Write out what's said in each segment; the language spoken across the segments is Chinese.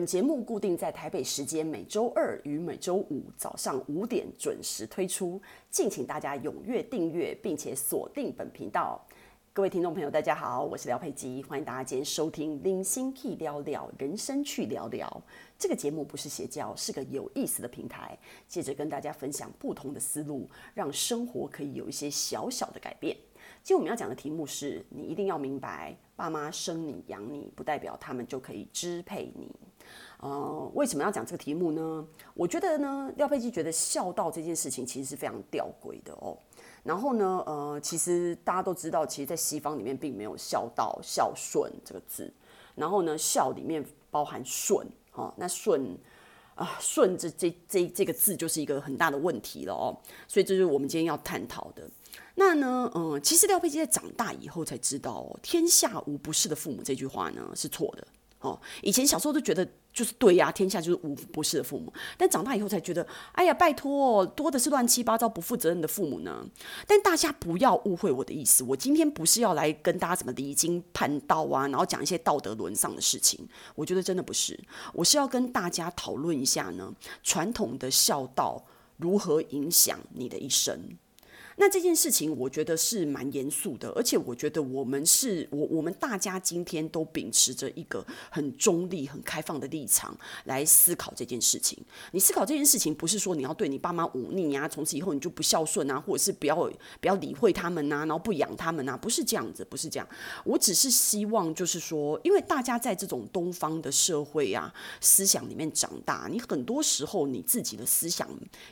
本节目固定在台北时间每周二与每周五早上五点准时推出，敬请大家踊跃订阅，并且锁定本频道。各位听众朋友，大家好，我是廖佩吉，欢迎大家今天收听《零星 K 聊聊人生去聊聊》这个节目，不是邪教，是个有意思的平台，借着跟大家分享不同的思路，让生活可以有一些小小的改变。今天我们要讲的题目是：你一定要明白，爸妈生你养你，不代表他们就可以支配你。呃，为什么要讲这个题目呢？我觉得呢，廖佩基觉得孝道这件事情其实是非常吊诡的哦。然后呢，呃，其实大家都知道，其实，在西方里面并没有孝道、孝顺这个字。然后呢，孝里面包含顺，哦，那顺啊，顺这这这这个字就是一个很大的问题了哦。所以这是我们今天要探讨的。那呢，嗯、其实廖佩基在长大以后才知道，哦，“天下无不是的父母”这句话呢是错的。哦，以前小时候都觉得就是对呀，天下就是无不是的父母。但长大以后才觉得，哎呀，拜托，多的是乱七八糟、不负责任的父母呢。但大家不要误会我的意思，我今天不是要来跟大家怎么离经叛道啊，然后讲一些道德沦丧的事情。我觉得真的不是，我是要跟大家讨论一下呢，传统的孝道如何影响你的一生。那这件事情，我觉得是蛮严肃的，而且我觉得我们是我我们大家今天都秉持着一个很中立、很开放的立场来思考这件事情。你思考这件事情，不是说你要对你爸妈忤逆啊，从此以后你就不孝顺啊，或者是不要不要理会他们啊，然后不养他们啊，不是这样子，不是这样。我只是希望，就是说，因为大家在这种东方的社会啊思想里面长大，你很多时候你自己的思想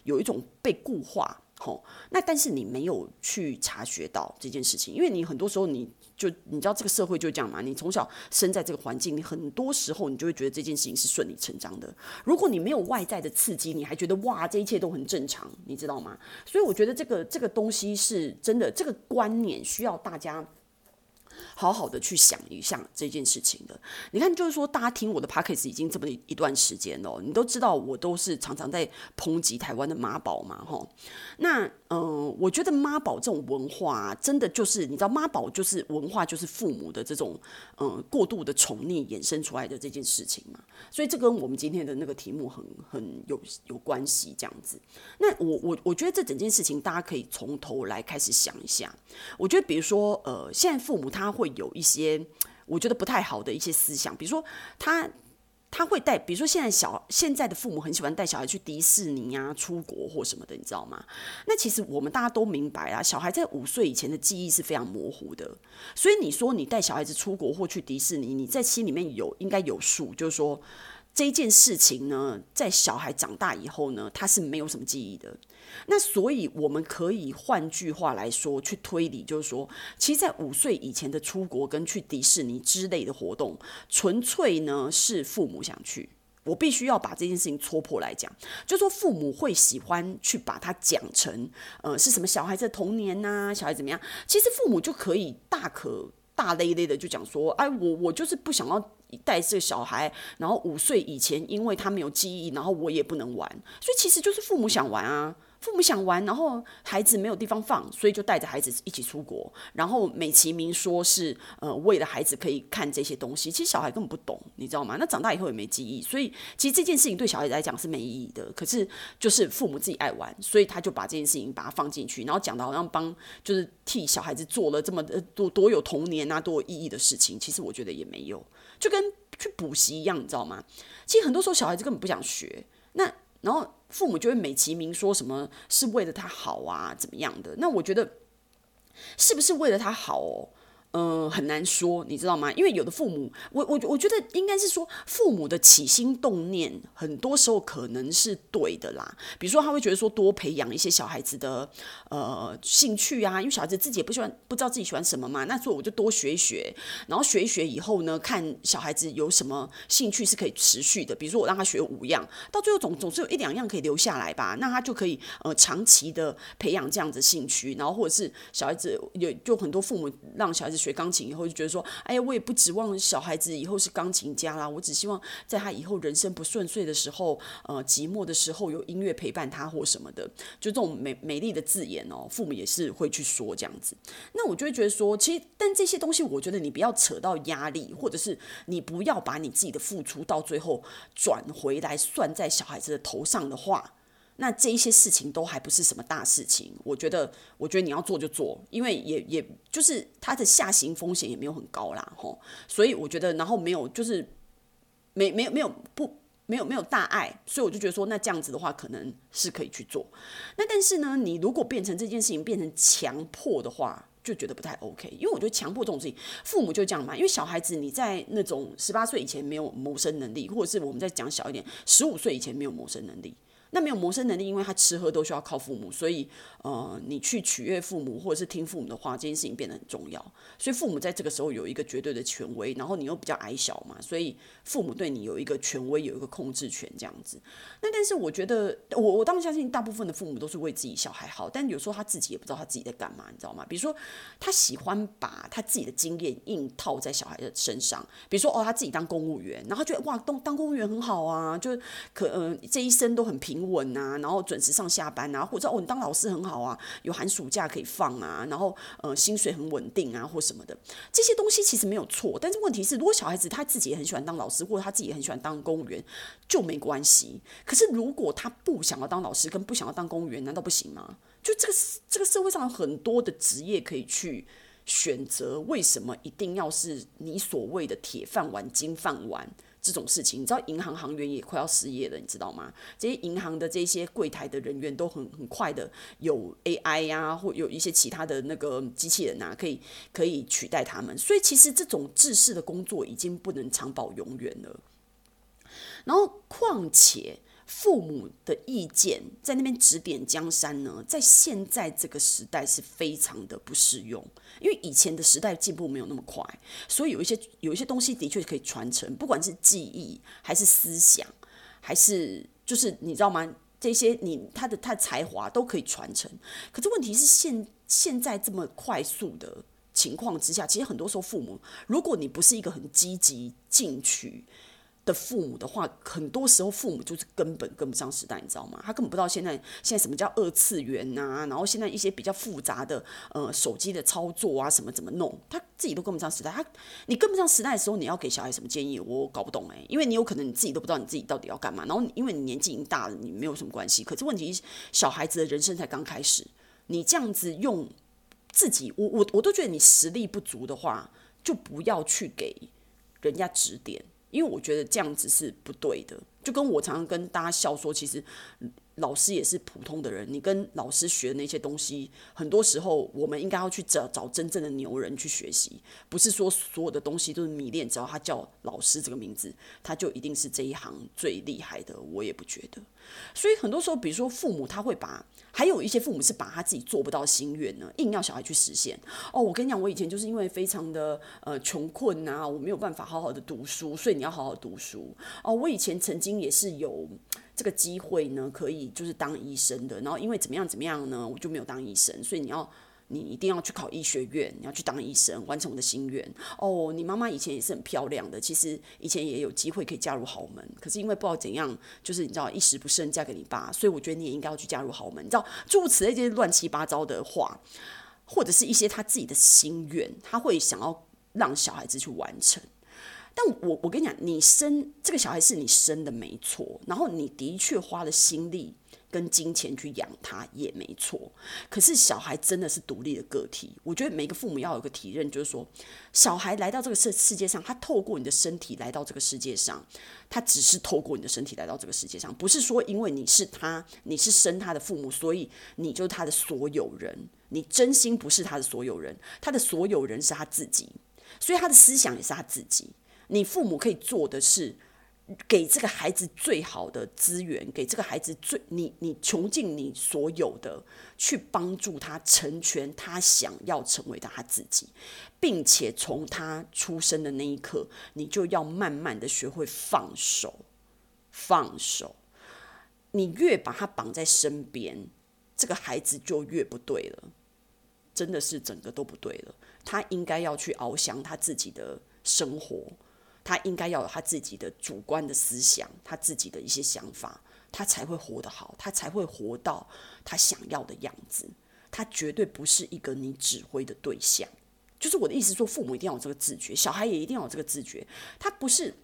有一种被固化。好，那但是你没有去察觉到这件事情，因为你很多时候你就你知道这个社会就这样嘛，你从小生在这个环境，你很多时候你就会觉得这件事情是顺理成章的。如果你没有外在的刺激，你还觉得哇，这一切都很正常，你知道吗？所以我觉得这个这个东西是真的，这个观念需要大家。好好的去想一下这件事情的，你看，就是说，大家听我的 podcast 已经这么一段时间了，你都知道我都是常常在抨击台湾的妈宝嘛，哈。那，嗯、我觉得妈宝这种文化，真的就是你知道，妈宝就是文化，就是父母的这种，嗯、过度的宠溺衍生出来的这件事情嘛。所以这跟我们今天的那个题目很很有有关系，这样子。那我我我觉得这整件事情，大家可以从头来开始想一下。我觉得，比如说，呃，现在父母他他会有一些我觉得不太好的一些思想，比如说他他会带，比如说现在小现在的父母很喜欢带小孩去迪士尼啊、出国或什么的，你知道吗？那其实我们大家都明白啊，小孩在五岁以前的记忆是非常模糊的，所以你说你带小孩子出国或去迪士尼，你在心里面有应该有数，就是说这件事情呢，在小孩长大以后呢，他是没有什么记忆的。那所以我们可以换句话来说，去推理，就是说，其实，在五岁以前的出国跟去迪士尼之类的活动，纯粹呢是父母想去。我必须要把这件事情戳破来讲，就说父母会喜欢去把它讲成，呃，是什么小孩子的童年呐，小孩怎么样？其实父母就可以大可大咧咧的就讲说，哎，我我就是不想要带这个小孩，然后五岁以前因为他没有记忆，然后我也不能玩，所以其实就是父母想玩啊。父母想玩，然后孩子没有地方放，所以就带着孩子一起出国，然后美其名说是呃为了孩子可以看这些东西，其实小孩根本不懂，你知道吗？那长大以后也没记忆，所以其实这件事情对小孩子来讲是没意义的。可是就是父母自己爱玩，所以他就把这件事情把它放进去，然后讲的好像帮就是替小孩子做了这么多多有童年啊多有意义的事情，其实我觉得也没有，就跟去补习一样，你知道吗？其实很多时候小孩子根本不想学，那。然后父母就会美其名说什么是为了他好啊，怎么样的？那我觉得是不是为了他好哦？嗯、很难说，你知道吗？因为有的父母，我我我觉得应该是说，父母的起心动念，很多时候可能是对的啦。比如说，他会觉得说，多培养一些小孩子的呃兴趣啊，因为小孩子自己也不喜欢，不知道自己喜欢什么嘛。那所以我就多学一学，然后学一学以后呢，看小孩子有什么兴趣是可以持续的。比如说，我让他学五样，到最后总总是有一两样可以留下来吧。那他就可以呃长期的培养这样子兴趣，然后或者是小孩子有就很多父母让小孩子学。学钢琴以后就觉得说，哎呀，我也不指望小孩子以后是钢琴家啦，我只希望在他以后人生不顺遂的时候，呃，寂寞的时候有音乐陪伴他或什么的，就这种美美丽的字眼哦，父母也是会去说这样子。那我就会觉得说，其实但这些东西，我觉得你不要扯到压力，或者是你不要把你自己的付出到最后转回来算在小孩子的头上的话。那这一些事情都还不是什么大事情，我觉得，我觉得你要做就做，因为也也就是它的下行风险也没有很高啦，吼，所以我觉得，然后没有就是没没有没有不没有没有大碍，所以我就觉得说，那这样子的话，可能是可以去做。那但是呢，你如果变成这件事情变成强迫的话，就觉得不太 OK，因为我觉得强迫这种事情，父母就这样嘛，因为小孩子你在那种十八岁以前没有谋生能力，或者是我们再讲小一点，十五岁以前没有谋生能力。那没有谋生能力，因为他吃喝都需要靠父母，所以呃，你去取悦父母或者是听父母的话，这件事情变得很重要。所以父母在这个时候有一个绝对的权威，然后你又比较矮小嘛，所以父母对你有一个权威，有一个控制权这样子。那但是我觉得，我我当然相信大部分的父母都是为自己小孩好，但有时候他自己也不知道他自己在干嘛，你知道吗？比如说他喜欢把他自己的经验硬套在小孩的身上，比如说哦，他自己当公务员，然后觉得哇，当当公务员很好啊，就可嗯、这一生都很平稳啊，然后准时上下班啊，或者哦，你当老师很好啊，有寒暑假可以放啊，然后呃，薪水很稳定啊，或什么的，这些东西其实没有错，但是问题是，如果小孩子他自己也很喜欢当老师，或者他自己也很喜欢当公务员，就没关系。可是如果他不想要当老师，跟不想要当公务员，难道不行吗？就这个这个社会上很多的职业可以去选择，为什么一定要是你所谓的铁饭碗、金饭碗这种事情？你知道银行行员也快要失业了，你知道吗？这些银行的这些柜台的人员都很很快的有 AI 呀、啊，或有一些其他的那个机器人啊，可以可以取代他们。所以其实这种制式的工作已经不能长保永远了。然后，况且父母的意见在那边指点江山呢，在现在这个时代是非常的不适用，因为以前的时代进步没有那么快，所以有一些有一些东西的确可以传承，不管是记忆还是思想，还是就是你知道吗？这些你他的他的才华都可以传承。可是问题是现现在这么快速的情况之下，其实很多时候父母，如果你不是一个很积极进取。的父母的话，很多时候父母就是根本跟不上时代，你知道吗？他根本不知道现在现在什么叫二次元呐、啊，然后现在一些比较复杂的呃手机的操作啊，什么怎么弄，他自己都跟不上时代。他你跟不上时代的时候，你要给小孩什么建议？我搞不懂诶、因为你有可能你自己都不知道你自己到底要干嘛。然后因为你年纪已经大了，你没有什么关系。可是问题，小孩子的人生才刚开始，你这样子用自己，我我我都觉得你实力不足的话，就不要去给人家指点。因为我觉得这样子是不对的，就跟我常常跟大家笑说，其实老师也是普通的人，你跟老师学的那些东西，很多时候我们应该要去找找真正的牛人去学习，不是说所有的东西都是迷恋，只要他叫老师这个名字，他就一定是这一行最厉害的，我也不觉得。所以很多时候，比如说父母他会把，还有一些父母是把他自己做不到心愿呢，硬要小孩去实现。哦，我跟你讲，我以前就是因为非常的呃穷困呐，我没有办法好好的读书，所以你要好好读书。哦，我以前曾经也是有这个机会呢，可以就是当医生的，然后因为怎么样怎么样呢，我就没有当医生，所以你要。你一定要去考医学院，你要去当医生，完成我的心愿。哦，你妈妈以前也是很漂亮的，其实以前也有机会可以嫁入豪门，可是因为不知道怎样，就是你知道一时不慎嫁给你爸，所以我觉得你也应该要去嫁入豪门。你知道诸如此类这些乱七八糟的话，或者是一些他自己的心愿，他会想要让小孩子去完成。但我我跟你讲，你生这个小孩是你生的没错，然后你的确花了心力。跟金钱去养他也没错，可是小孩真的是独立的个体。我觉得每个父母要有个体认，就是说，小孩来到这个世世界上，他透过你的身体来到这个世界上，他只是透过你的身体来到这个世界上，不是说因为你是他，你是生他的父母，所以你就是他的所有人。你真心不是他的所有人，他的所有人是他自己，所以他的思想也是他自己。你父母可以做的是。给这个孩子最好的资源，给这个孩子最你你穷尽你所有的去帮助他成全他想要成为的他自己，并且从他出生的那一刻，你就要慢慢的学会放手，放手。你越把他绑在身边，这个孩子就越不对了。真的是整个都不对了。他应该要去翱翔他自己的生活，他应该要有他自己的主观的思想，他自己的一些想法，他才会活得好，他才会活到他想要的样子。他绝对不是一个你指挥的对象。就是我的意思说，父母一定要有这个自觉，小孩也一定要有这个自觉。他不是，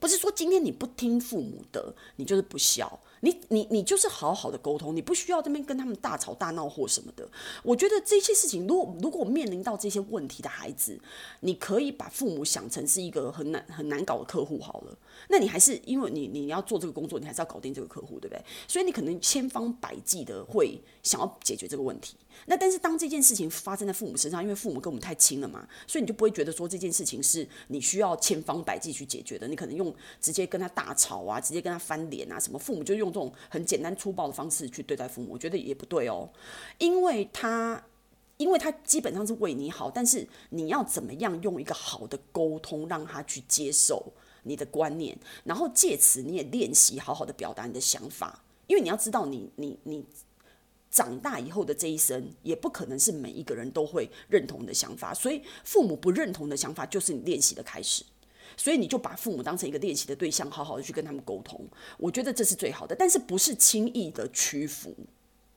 不是说今天你不听父母的，你就是不孝。你你你就是好好的沟通，你不需要这边跟他们大吵大闹或什么的。我觉得这些事情，如果如果面临到这些问题的孩子，你可以把父母想成是一个很难很难搞的客户好了。那你还是因为你你要做这个工作，你还是要搞定这个客户，对不对？所以你可能千方百计的会想要解决这个问题。那但是当这件事情发生在父母身上，因为父母跟我们太亲了嘛，所以你就不会觉得说这件事情是你需要千方百计去解决的。你可能用直接跟他大吵啊，直接跟他翻脸啊，什么父母就用这种很简单粗暴的方式去对待父母，我觉得也不对哦。因为他，因为他基本上是为你好，但是你要怎么样用一个好的沟通让他去接受你的观念，然后借此你也练习好好的表达你的想法，因为你要知道你，你你。长大以后的这一生，也不可能是每一个人都会认同你的想法，所以父母不认同的想法就是你练习的开始，所以你就把父母当成一个练习的对象，好好的去跟他们沟通，我觉得这是最好的，但是不是轻易的屈服。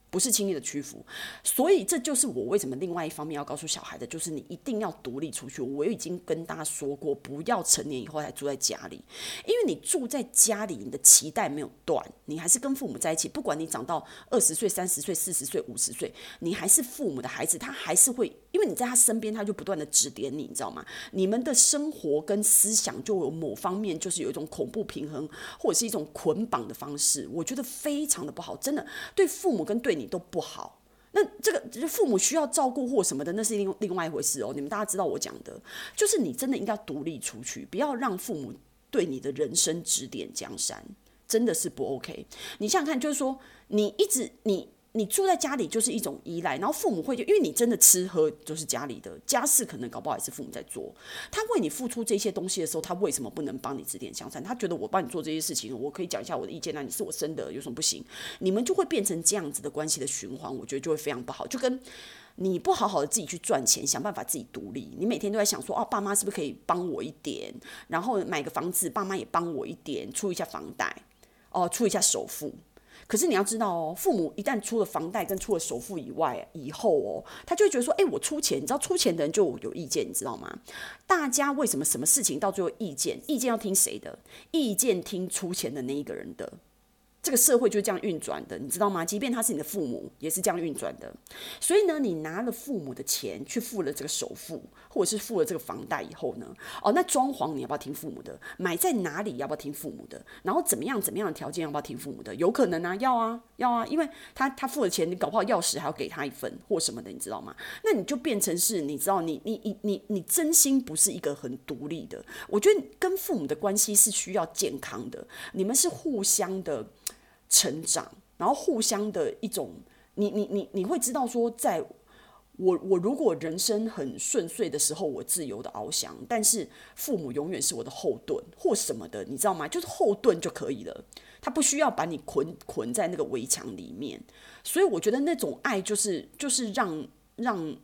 不是轻易的屈服，所以这就是我为什么另外一方面要告诉小孩的，就是你一定要独立出去。我已经跟大家说过，不要成年以后还住在家里，因为你住在家里，你的脐带没有断，你还是跟父母在一起。不管你长到二十岁、三十岁、四十岁、五十岁，你还是父母的孩子，他还是会，因为你在他身边，他就不断的指点你，你知道吗？你们的生活跟思想就有某方面就是有一种恐怖平衡，或者是一种捆绑的方式，我觉得非常的不好，真的对父母跟对你。都不好，那这个父母需要照顾或什么的，那是另另外一回事哦。你们大家知道我讲的，就是你真的应该独立出去，不要让父母对你的人生指点江山，真的是不 OK。你想想看，就是说你一直你。你住在家里就是一种依赖，然后父母会就因为你真的吃喝就是家里的家事，可能搞不好也是父母在做。他为你付出这些东西的时候，他为什么不能帮你指点江山？他觉得我帮你做这些事情，我可以讲一下我的意见，那你是我生的，有什么不行？你们就会变成这样子的关系的循环，我觉得就会非常不好。就跟你不好好的自己去赚钱，想办法自己独立，你每天都在想说，哦，爸妈是不是可以帮我一点？然后买个房子，爸妈也帮我一点，出一下房贷，哦，出一下首付。可是你要知道哦，父母一旦出了房贷跟出了首付以外以后哦，他就会觉得说，哎，我出钱，你知道出钱的人就有意见，你知道吗？大家为什么什么事情到最后意见，意见要听谁的？意见听出钱的那一个人的。这个社会就是这样运转的，你知道吗？即便他是你的父母，也是这样运转的。所以呢，你拿了父母的钱去付了这个首付，或者是付了这个房贷以后呢，哦，那装潢你要不要听父母的？买在哪里要不要听父母的？然后怎么样怎么样的条件要不要听父母的？有可能啊，要啊，要啊，因为他他付了钱，你搞不好钥匙还要给他一份或什么的，你知道吗？那你就变成是，你知道，你你你你你真心不是一个很独立的。我觉得跟父母的关系是需要健康的，你们是互相的。成长，然后互相的一种，你你你你会知道说，在我我如果人生很顺遂的时候，我自由的翱翔，但是父母永远是我的后盾或什么的，你知道吗？就是后盾就可以了，他不需要把你捆捆在那个围墙里面。所以我觉得那种爱就是就是让让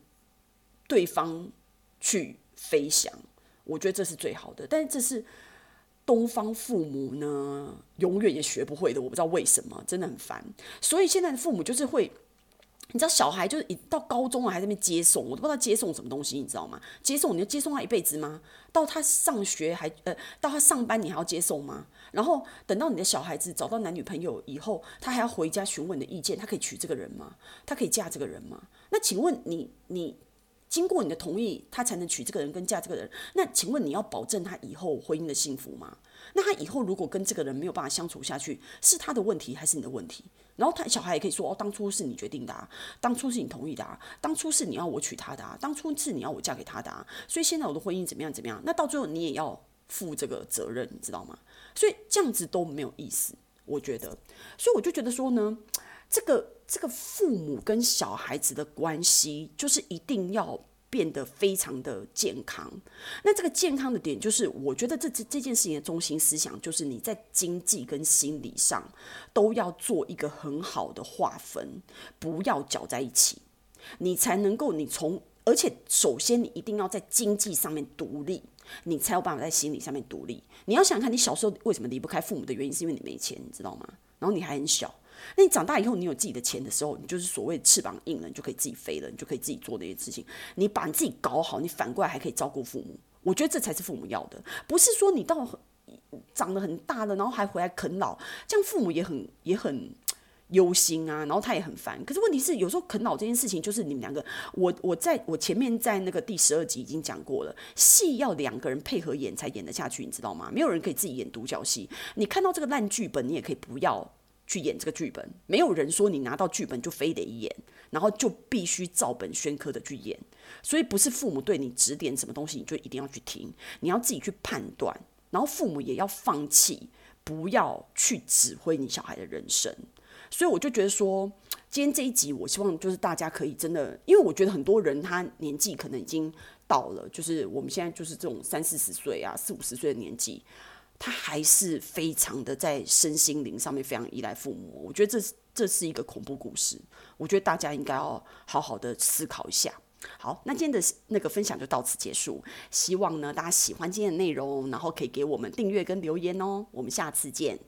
对方去飞翔，我觉得这是最好的。但是这是。东方父母呢，永远也学不会的，我不知道为什么，真的很烦。所以现在的父母就是会，你知道，小孩就是一到高中了还在那边接送，我都不知道接送什么东西，你知道吗？接送你要接送他一辈子吗？到他上学还呃，到他上班你还要接送吗？然后等到你的小孩子找到男女朋友以后，他还要回家询问你的意见，他可以娶这个人吗？他可以嫁这个人吗？那请问你你？经过你的同意，他才能娶这个人跟嫁这个人。那请问你要保证他以后婚姻的幸福吗？那他以后如果跟这个人没有办法相处下去，是他的问题还是你的问题？然后他小孩也可以说：“哦，当初是你决定的啊，当初是你同意的啊，当初是你要我娶她的啊，当初是你要我嫁给他的啊。所以现在我的婚姻怎么样怎么样？那到最后你也要负这个责任，你知道吗？所以这样子都没有意思，我觉得。所以我就觉得说呢，这个。这个父母跟小孩子的关系，就是一定要变得非常的健康。那这个健康的点，就是我觉得这这这件事情的中心思想，就是你在经济跟心理上都要做一个很好的划分，不要搅在一起。你才能够你从，而且首先你一定要在经济上面独立，你才有办法在心理上面独立。你要想想看，你小时候为什么离不开父母的原因，是因为你没钱，你知道吗？然后你还很小。那你长大以后，你有自己的钱的时候，你就是所谓翅膀硬了，你就可以自己飞了，你就可以自己做那些事情。你把你自己搞好，你反过来还可以照顾父母。我觉得这才是父母要的，不是说你到长得很大了，然后还回来啃老，这样父母也很也很忧心啊，然后他也很烦。可是问题是，有时候啃老这件事情，就是你们两个，我我在我前面在那个第十二集已经讲过了，戏要两个人配合演才演得下去，你知道吗？没有人可以自己演独角戏。你看到这个烂剧本，你也可以不要。去演这个剧本，没有人说你拿到剧本就非得演，然后就必须照本宣科的去演。所以不是父母对你指点什么东西，你就一定要去听，你要自己去判断。然后父母也要放弃，不要去指挥你小孩的人生。所以我就觉得说，今天这一集，我希望就是大家可以真的，因为我觉得很多人他年纪可能已经到了，就是我们现在就是这种三四十岁啊、四五十岁的年纪。他还是非常的在身心灵上面非常依赖父母，我觉得这这是一个恐怖故事，我觉得大家应该要好好的思考一下。好，那今天的那个分享就到此结束，希望呢大家喜欢今天的内容，然后可以给我们订阅跟留言哦，我们下次见。